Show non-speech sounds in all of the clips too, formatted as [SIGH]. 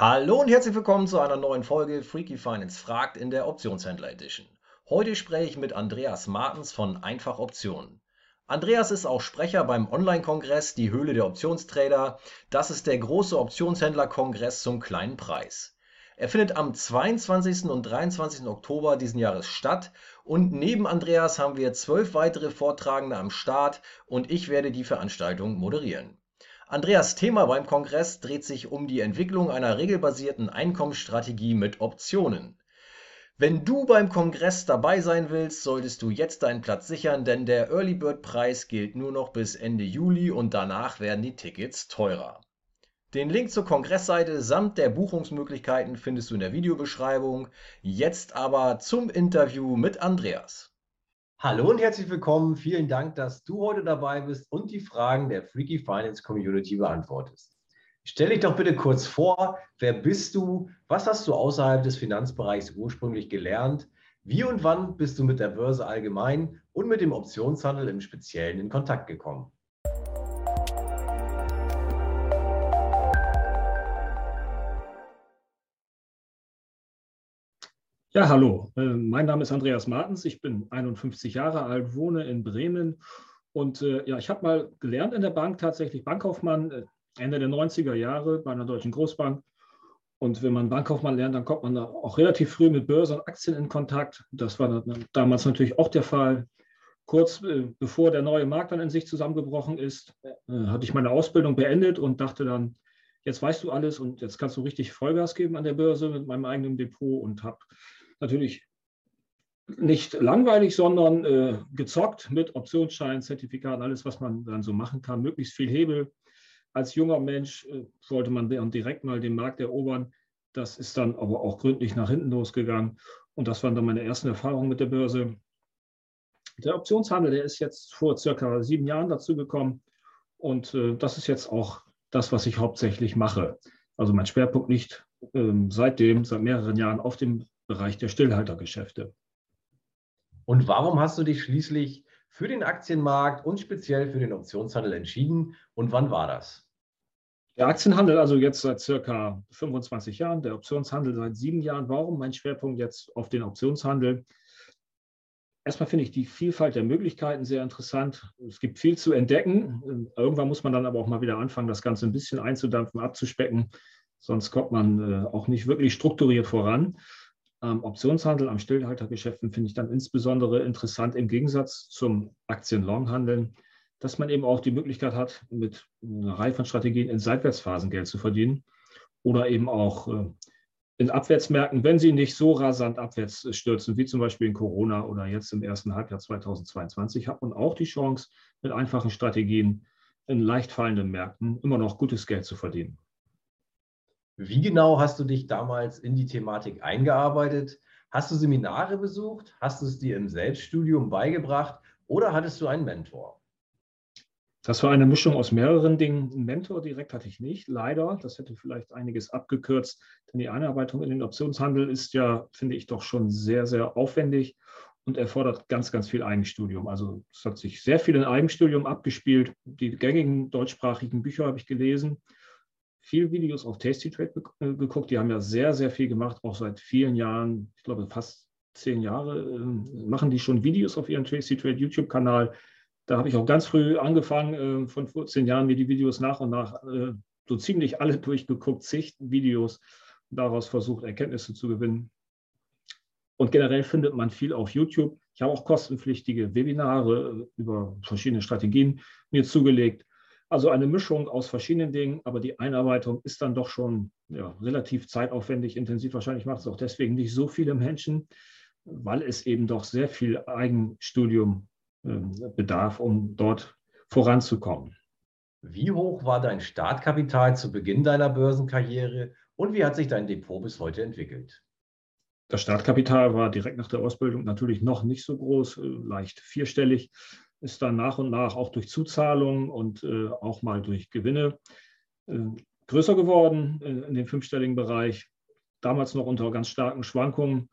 Hallo und herzlich willkommen zu einer neuen Folge Freaky Finance fragt in der Optionshändler Edition. Heute spreche ich mit Andreas Martens von Einfach Optionen. Andreas ist auch Sprecher beim Online-Kongress Die Höhle der Optionstrader. Das ist der große Optionshändler-Kongress zum kleinen Preis. Er findet am 22. und 23. Oktober diesen Jahres statt und neben Andreas haben wir zwölf weitere Vortragende am Start und ich werde die Veranstaltung moderieren. Andreas Thema beim Kongress dreht sich um die Entwicklung einer regelbasierten Einkommensstrategie mit Optionen. Wenn du beim Kongress dabei sein willst, solltest du jetzt deinen Platz sichern, denn der Early Bird Preis gilt nur noch bis Ende Juli und danach werden die Tickets teurer. Den Link zur Kongressseite samt der Buchungsmöglichkeiten findest du in der Videobeschreibung. Jetzt aber zum Interview mit Andreas. Hallo und herzlich willkommen. Vielen Dank, dass du heute dabei bist und die Fragen der Freaky Finance Community beantwortest. Stell dich doch bitte kurz vor, wer bist du? Was hast du außerhalb des Finanzbereichs ursprünglich gelernt? Wie und wann bist du mit der Börse allgemein und mit dem Optionshandel im Speziellen in Kontakt gekommen? Ja, hallo. Äh, mein Name ist Andreas Martens. Ich bin 51 Jahre alt, wohne in Bremen. Und äh, ja, ich habe mal gelernt in der Bank tatsächlich Bankkaufmann äh, Ende der 90er Jahre bei einer deutschen Großbank. Und wenn man Bankkaufmann lernt, dann kommt man da auch relativ früh mit Börse und Aktien in Kontakt. Das war damals natürlich auch der Fall. Kurz bevor der neue Markt dann in sich zusammengebrochen ist, hatte ich meine Ausbildung beendet und dachte dann, jetzt weißt du alles und jetzt kannst du richtig Vollgas geben an der Börse mit meinem eigenen Depot und habe natürlich nicht langweilig, sondern äh, gezockt mit Optionsscheinen, Zertifikaten, alles, was man dann so machen kann, möglichst viel Hebel. Als junger Mensch äh, wollte man dann direkt mal den Markt erobern. Das ist dann aber auch gründlich nach hinten losgegangen. Und das waren dann meine ersten Erfahrungen mit der Börse. Der Optionshandel, der ist jetzt vor circa sieben Jahren dazu gekommen. Und äh, das ist jetzt auch das, was ich hauptsächlich mache. Also mein Schwerpunkt liegt ähm, seitdem, seit mehreren Jahren auf dem Bereich der Stillhaltergeschäfte. Und warum hast du dich schließlich für den Aktienmarkt und speziell für den Optionshandel entschieden und wann war das? Der Aktienhandel also jetzt seit circa 25 Jahren, der Optionshandel seit sieben Jahren. Warum mein Schwerpunkt jetzt auf den Optionshandel? Erstmal finde ich die Vielfalt der Möglichkeiten sehr interessant. Es gibt viel zu entdecken. Irgendwann muss man dann aber auch mal wieder anfangen, das Ganze ein bisschen einzudampfen, abzuspecken. Sonst kommt man äh, auch nicht wirklich strukturiert voran. Am Optionshandel, am Stillhaltergeschäften finde ich dann insbesondere interessant im Gegensatz zum Aktien-Long-Handeln, dass man eben auch die Möglichkeit hat, mit einer Reihe von Strategien in Seitwärtsphasen Geld zu verdienen oder eben auch äh, in Abwärtsmärkten, wenn sie nicht so rasant abwärts stürzen, wie zum Beispiel in Corona oder jetzt im ersten Halbjahr 2022, hat man auch die Chance, mit einfachen Strategien in leicht fallenden Märkten immer noch gutes Geld zu verdienen. Wie genau hast du dich damals in die Thematik eingearbeitet? Hast du Seminare besucht? Hast du es dir im Selbststudium beigebracht oder hattest du einen Mentor? Das war eine Mischung aus mehreren Dingen. Einen Mentor direkt hatte ich nicht, leider. Das hätte vielleicht einiges abgekürzt, denn die Einarbeitung in den Optionshandel ist ja, finde ich, doch schon sehr, sehr aufwendig und erfordert ganz, ganz viel Eigenstudium. Also es hat sich sehr viel in Eigenstudium abgespielt. Die gängigen deutschsprachigen Bücher habe ich gelesen viel Videos auf Tasty Trade äh, geguckt. Die haben ja sehr, sehr viel gemacht, auch seit vielen Jahren. Ich glaube, fast zehn Jahre äh, machen die schon Videos auf ihrem Tasty Trade YouTube-Kanal. Da habe ich auch ganz früh angefangen, äh, von 14 Jahren mir die Videos nach und nach äh, so ziemlich alle [LAUGHS] durchgeguckt, zig Videos, daraus versucht, Erkenntnisse zu gewinnen. Und generell findet man viel auf YouTube. Ich habe auch kostenpflichtige Webinare äh, über verschiedene Strategien mir zugelegt. Also eine Mischung aus verschiedenen Dingen, aber die Einarbeitung ist dann doch schon ja, relativ zeitaufwendig, intensiv. Wahrscheinlich macht es auch deswegen nicht so viele Menschen, weil es eben doch sehr viel Eigenstudium äh, bedarf, um dort voranzukommen. Wie hoch war dein Startkapital zu Beginn deiner Börsenkarriere und wie hat sich dein Depot bis heute entwickelt? Das Startkapital war direkt nach der Ausbildung natürlich noch nicht so groß, äh, leicht vierstellig ist dann nach und nach auch durch Zuzahlungen und äh, auch mal durch Gewinne äh, größer geworden äh, in dem fünfstelligen Bereich. Damals noch unter ganz starken Schwankungen,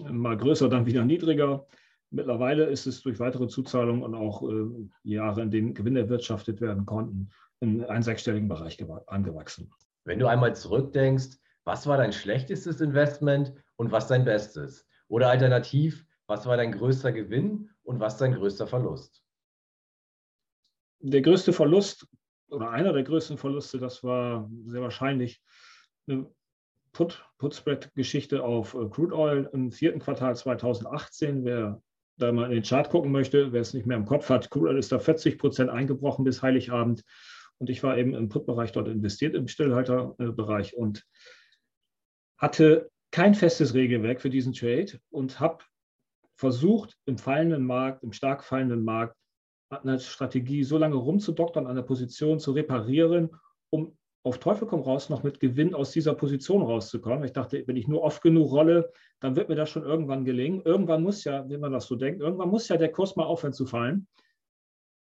äh, mal größer, dann wieder niedriger. Mittlerweile ist es durch weitere Zuzahlungen und auch äh, Jahre, in denen Gewinne erwirtschaftet werden konnten, in einen sechsstelligen Bereich angewachsen. Wenn du einmal zurückdenkst, Was war dein schlechtestes Investment und was dein bestes? Oder alternativ, was war dein größter Gewinn und was dein größter Verlust? Der größte Verlust oder einer der größten Verluste, das war sehr wahrscheinlich eine Put-Spread-Geschichte auf äh, Crude Oil im vierten Quartal 2018. Wer da mal in den Chart gucken möchte, wer es nicht mehr im Kopf hat, Crude Oil ist da 40 Prozent eingebrochen bis Heiligabend. Und ich war eben im Put-Bereich dort investiert, im Stillhalterbereich und hatte kein festes Regelwerk für diesen Trade und habe versucht, im fallenden Markt, im stark fallenden Markt, eine Strategie so lange rumzudoktern, an der Position zu reparieren, um auf Teufel komm raus noch mit Gewinn aus dieser Position rauszukommen. Ich dachte, wenn ich nur oft genug rolle, dann wird mir das schon irgendwann gelingen. Irgendwann muss ja, wenn man das so denkt, irgendwann muss ja der Kurs mal aufhören zu fallen.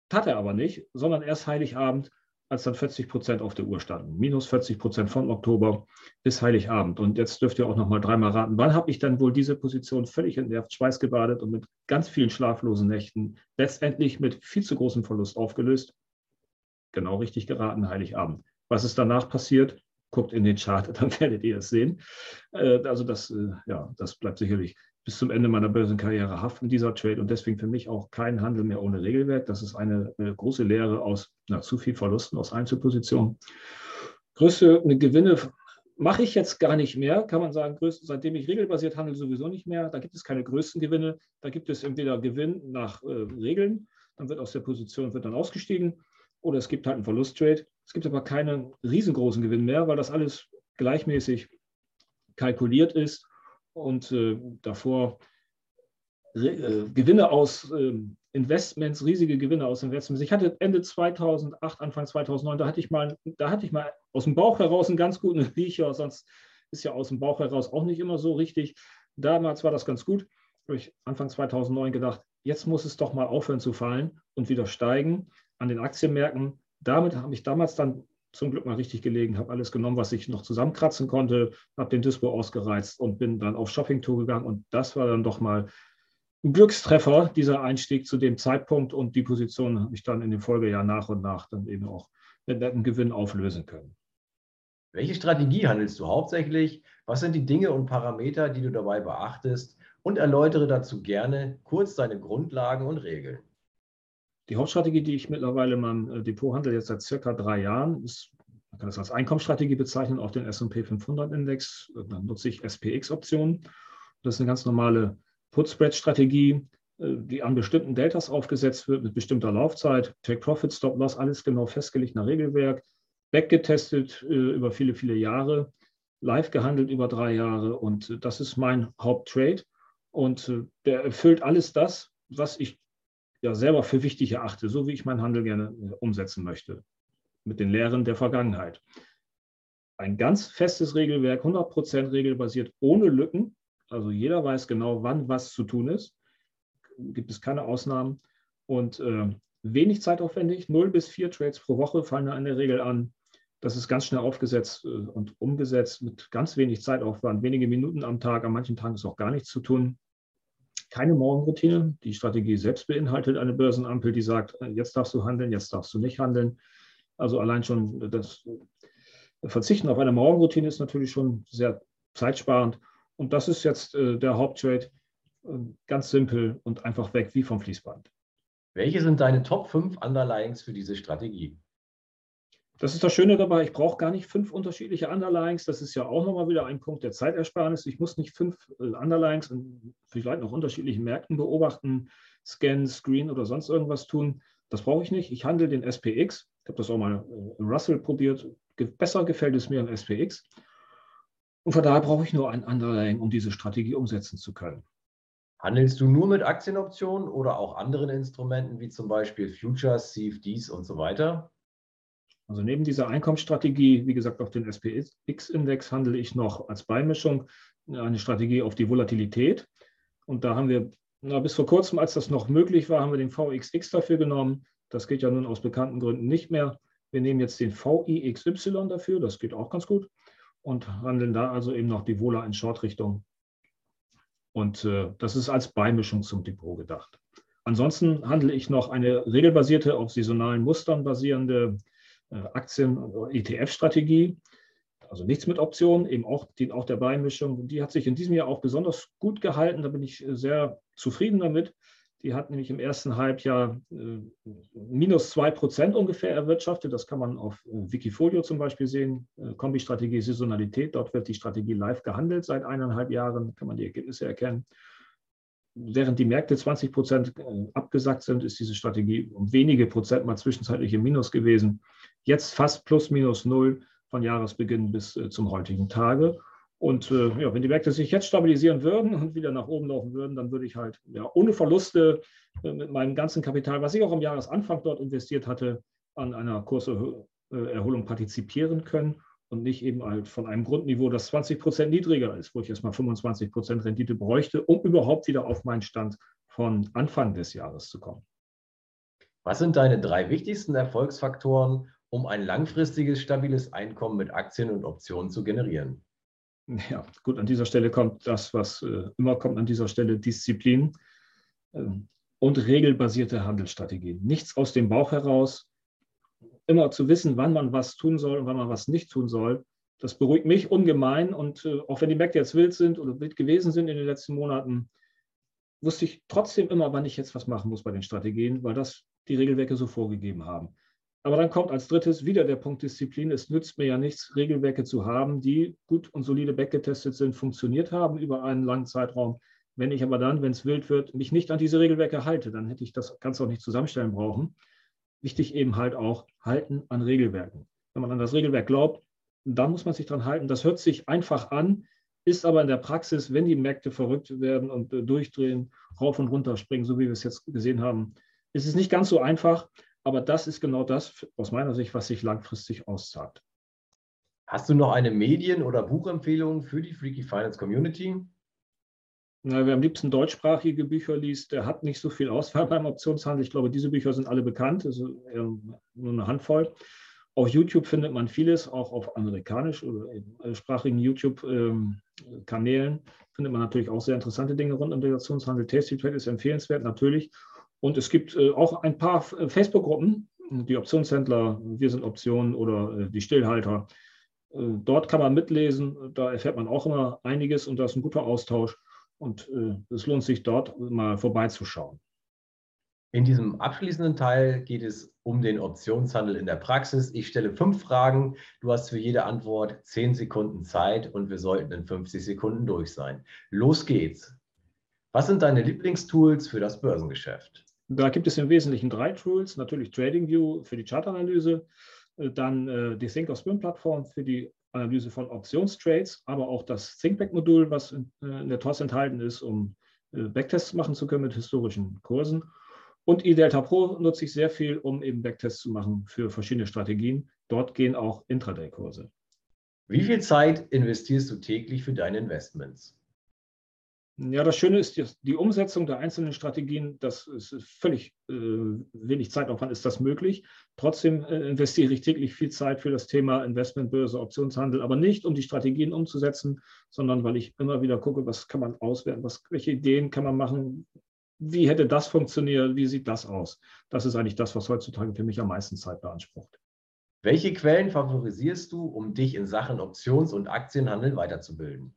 Tat er aber nicht, sondern erst Heiligabend als dann 40 Prozent auf der Uhr standen. Minus 40 Prozent von Oktober bis Heiligabend. Und jetzt dürft ihr auch noch mal dreimal raten, wann habe ich dann wohl diese Position völlig entnervt, schweißgebadet und mit ganz vielen schlaflosen Nächten letztendlich mit viel zu großem Verlust aufgelöst? Genau richtig geraten, Heiligabend. Was ist danach passiert? Guckt in den Chart, [LAUGHS] dann werdet ihr es sehen. Äh, also das, äh, ja, das bleibt sicherlich bis zum Ende meiner Börsenkarriere haften, dieser Trade. Und deswegen für mich auch kein Handel mehr ohne Regelwerk. Das ist eine, eine große Lehre aus na, zu viel Verlusten aus Einzelpositionen. Größte Gewinne mache ich jetzt gar nicht mehr, kann man sagen, größte, seitdem ich regelbasiert handle, sowieso nicht mehr. Da gibt es keine größten Gewinne. Da gibt es entweder Gewinn nach äh, Regeln, dann wird aus der Position wird dann ausgestiegen, oder es gibt halt einen Verlusttrade. Es gibt aber keinen riesengroßen Gewinn mehr, weil das alles gleichmäßig kalkuliert ist und äh, davor äh, Gewinne aus äh, Investments, riesige Gewinne aus Investments. Ich hatte Ende 2008, Anfang 2009, da hatte ich mal, da hatte ich mal aus dem Bauch heraus einen ganz guten Riecher, sonst ist ja aus dem Bauch heraus auch nicht immer so richtig. Damals war das ganz gut. Habe ich Anfang 2009 gedacht, jetzt muss es doch mal aufhören zu fallen und wieder steigen an den Aktienmärkten. Damit habe ich damals dann zum Glück mal richtig gelegen, habe alles genommen, was ich noch zusammenkratzen konnte, habe den Dispo ausgereizt und bin dann auf Shoppingtour gegangen. Und das war dann doch mal ein Glückstreffer, dieser Einstieg zu dem Zeitpunkt. Und die Position habe ich dann in den Folgejahren nach und nach dann eben auch mit netten Gewinn auflösen können. Welche Strategie handelst du hauptsächlich? Was sind die Dinge und Parameter, die du dabei beachtest? Und erläutere dazu gerne kurz deine Grundlagen und Regeln. Die Hauptstrategie, die ich mittlerweile in meinem äh, Depot handle, jetzt seit circa drei Jahren, ist, man kann das als Einkommensstrategie bezeichnen, auf den S&P 500 Index. Dann nutze ich SPX-Optionen. Das ist eine ganz normale Put-Spread-Strategie, äh, die an bestimmten Deltas aufgesetzt wird mit bestimmter Laufzeit. Take-Profit, Stop-Loss, alles genau festgelegt nach Regelwerk. Backgetestet äh, über viele, viele Jahre. Live gehandelt über drei Jahre. Und das ist mein Haupttrade. Und der erfüllt alles das, was ich ja selber für wichtig erachte, so wie ich meinen Handel gerne äh, umsetzen möchte, mit den Lehren der Vergangenheit. Ein ganz festes Regelwerk, 100% regelbasiert, ohne Lücken. Also jeder weiß genau, wann was zu tun ist. Gibt es keine Ausnahmen. Und äh, wenig zeitaufwendig, 0 bis 4 Trades pro Woche fallen da in der Regel an. Das ist ganz schnell aufgesetzt äh, und umgesetzt mit ganz wenig Zeitaufwand, wenige Minuten am Tag. An manchen Tagen ist auch gar nichts zu tun keine Morgenroutine. Die Strategie selbst beinhaltet eine Börsenampel, die sagt, äh, jetzt darfst du handeln, jetzt darfst du nicht handeln. Also allein schon das Verzichten auf eine Morgenroutine ist natürlich schon sehr zeitsparend. Und das ist jetzt äh, der Haupttrade. Äh, ganz simpel und einfach weg wie vom Fließband. Welche sind deine Top 5 Underlyings für diese Strategie? Das ist das Schöne dabei, ich brauche gar nicht fünf unterschiedliche Underlines. Das ist ja auch nochmal wieder ein Punkt der Zeitersparnis. Ich muss nicht fünf äh, Underlines in vielleicht noch unterschiedlichen Märkten beobachten, Scan, Screen oder sonst irgendwas tun. Das brauche ich nicht. Ich handle den SPX. Ich habe das auch mal in Russell probiert. Besser gefällt es mir im SPX. Und von daher brauche ich nur ein Underlying, um diese Strategie umsetzen zu können. Handelst du nur mit Aktienoptionen oder auch anderen Instrumenten wie zum Beispiel Futures, CFDs und so weiter? Also neben dieser Einkommensstrategie, wie gesagt, auf den SPX-Index handle ich noch als Beimischung eine Strategie auf die Volatilität. Und da haben wir, na, bis vor kurzem, als das noch möglich war, haben wir den VXX dafür genommen. Das geht ja nun aus bekannten Gründen nicht mehr. Wir nehmen jetzt den VIXY dafür, das geht auch ganz gut. Und handeln da also eben noch die Vola in Short-Richtung. Und äh, das ist als Beimischung zum Depot gedacht. Ansonsten handle ich noch eine regelbasierte, auf saisonalen Mustern basierende äh, Aktien- ETF-Strategie. also nichts mit Optionen, eben auch, die, auch der Beimischung. Die hat sich in diesem Jahr auch besonders gut gehalten. Da bin ich sehr zufrieden damit. Die hat nämlich im ersten Halbjahr äh, minus 2 Prozent ungefähr erwirtschaftet. Das kann man auf äh, Wikifolio zum Beispiel sehen. Äh, Kombi-Strategie Saisonalität. Dort wird die Strategie live gehandelt seit eineinhalb Jahren. Kann man die Ergebnisse erkennen. Während die Märkte 20 Prozent abgesackt sind, ist diese Strategie um wenige Prozent mal zwischenzeitlich im Minus gewesen. Jetzt fast plus minus null von Jahresbeginn bis zum heutigen Tage. Und äh, ja, wenn die Märkte sich jetzt stabilisieren würden und wieder nach oben laufen würden, dann würde ich halt ja, ohne Verluste äh, mit meinem ganzen Kapital, was ich auch am Jahresanfang dort investiert hatte, an einer Kurserholung partizipieren können und nicht eben halt von einem Grundniveau, das 20 Prozent niedriger ist, wo ich erstmal 25 Prozent Rendite bräuchte, um überhaupt wieder auf meinen Stand von Anfang des Jahres zu kommen. Was sind deine drei wichtigsten Erfolgsfaktoren, um ein langfristiges, stabiles Einkommen mit Aktien und Optionen zu generieren? Ja, gut, an dieser Stelle kommt das, was äh, immer kommt an dieser Stelle, Disziplin äh, und regelbasierte Handelsstrategien. Nichts aus dem Bauch heraus, immer zu wissen, wann man was tun soll und wann man was nicht tun soll. Das beruhigt mich ungemein und äh, auch wenn die Märkte jetzt wild sind oder wild gewesen sind in den letzten Monaten, wusste ich trotzdem immer, wann ich jetzt was machen muss bei den Strategien, weil das die Regelwerke so vorgegeben haben. Aber dann kommt als drittes wieder der Punkt Disziplin. Es nützt mir ja nichts, Regelwerke zu haben, die gut und solide weggetestet sind, funktioniert haben über einen langen Zeitraum. Wenn ich aber dann, wenn es wild wird, mich nicht an diese Regelwerke halte, dann hätte ich das Ganze auch nicht zusammenstellen brauchen. Wichtig eben halt auch halten an Regelwerken. Wenn man an das Regelwerk glaubt, dann muss man sich dran halten. Das hört sich einfach an, ist aber in der Praxis, wenn die Märkte verrückt werden und äh, durchdrehen, rauf und runter springen, so wie wir es jetzt gesehen haben, ist es nicht ganz so einfach. Aber das ist genau das aus meiner Sicht, was sich langfristig auszahlt. Hast du noch eine Medien- oder Buchempfehlung für die Freaky Finance Community? Na, wer am liebsten deutschsprachige Bücher liest, der hat nicht so viel Auswahl beim Optionshandel. Ich glaube, diese Bücher sind alle bekannt, also nur eine Handvoll. Auf YouTube findet man vieles, auch auf amerikanisch oder sprachigen YouTube-Kanälen findet man natürlich auch sehr interessante Dinge rund um den Optionshandel. Tasty Trade ist empfehlenswert, natürlich. Und es gibt äh, auch ein paar äh, Facebook-Gruppen, die Optionshändler, wir sind Optionen oder äh, die Stillhalter. Dort kann man mitlesen, da erfährt man auch immer einiges und da ist ein guter Austausch. Und es lohnt sich dort mal vorbeizuschauen. In diesem abschließenden Teil geht es um den Optionshandel in der Praxis. Ich stelle fünf Fragen. Du hast für jede Antwort zehn Sekunden Zeit und wir sollten in 50 Sekunden durch sein. Los geht's. Was sind deine Lieblingstools für das Börsengeschäft? Da gibt es im Wesentlichen drei Tools. Natürlich TradingView für die Chartanalyse, äh, dann äh, die Think of Swim Plattform für die Analyse von Optionstrades, aber auch das ThinkBack-Modul, was in, äh, in der TOS enthalten ist, um Backtests machen zu können mit historischen Kursen. Und eDelta Pro nutze ich sehr viel, um eben Backtests zu machen für verschiedene Strategien. Dort gehen auch Intraday-Kurse. Wie viel Zeit investierst du täglich für deine Investments? Ja, das Schöne ist, die Umsetzung der einzelnen Strategien, das ist völlig äh, wenig Zeitaufwand, ist das möglich. Trotzdem äh, investiere ich täglich viel Zeit für das Thema Investmentbörse, Optionshandel, aber nicht, um die Strategien umzusetzen, sondern weil ich immer wieder gucke, was kann man auswerten, was, welche Ideen kann man machen, wie hätte das funktioniert, wie sieht das aus. Das ist eigentlich das, was heutzutage für mich am meisten Zeit beansprucht. Welche Quellen favorisierst du, um dich in Sachen Options- und Aktienhandel weiterzubilden?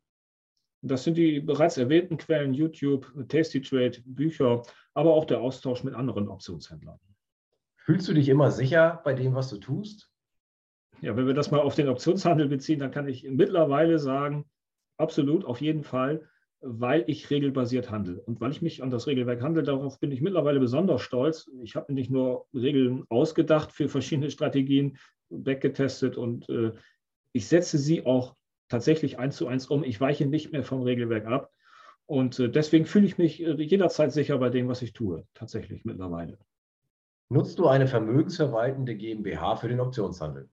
Das sind die bereits erwähnten Quellen, YouTube, Tasty Trade, Bücher, aber auch der Austausch mit anderen Optionshändlern. Fühlst du dich immer sicher bei dem, was du tust? Ja, wenn wir das mal auf den Optionshandel beziehen, dann kann ich mittlerweile sagen, absolut, auf jeden Fall, weil ich regelbasiert handle. Und weil ich mich an das Regelwerk handle, darauf bin ich mittlerweile besonders stolz. Ich habe nicht nur Regeln ausgedacht für verschiedene Strategien, weggetestet und äh, ich setze sie auch tatsächlich eins zu eins um. Ich weiche nicht mehr vom Regelwerk ab. Und äh, deswegen fühle ich mich äh, jederzeit sicher bei dem, was ich tue, tatsächlich mittlerweile. Nutzt du eine vermögensverwaltende GmbH für den Optionshandel?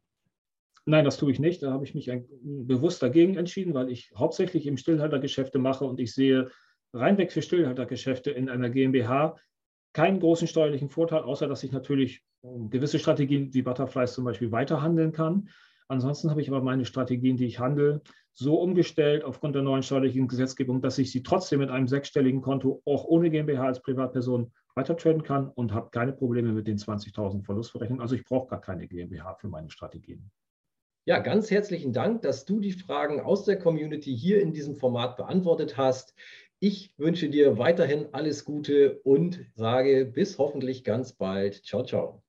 Nein, das tue ich nicht. Da habe ich mich bewusst dagegen entschieden, weil ich hauptsächlich im Stillhaltergeschäfte mache und ich sehe reinweg für Stillhaltergeschäfte in einer GmbH keinen großen steuerlichen Vorteil, außer dass ich natürlich ähm, gewisse Strategien wie Butterflies zum Beispiel weiterhandeln kann. Ansonsten habe ich aber meine Strategien, die ich handle, so umgestellt aufgrund der neuen steuerlichen Gesetzgebung, dass ich sie trotzdem mit einem sechsstelligen Konto auch ohne GmbH als Privatperson weitertraden kann und habe keine Probleme mit den 20.000 Verlustverrechnungen. Also ich brauche gar keine GmbH für meine Strategien. Ja, ganz herzlichen Dank, dass du die Fragen aus der Community hier in diesem Format beantwortet hast. Ich wünsche dir weiterhin alles Gute und sage bis hoffentlich ganz bald. Ciao, ciao.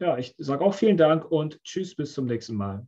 Ja, ich sage auch vielen Dank und tschüss bis zum nächsten Mal.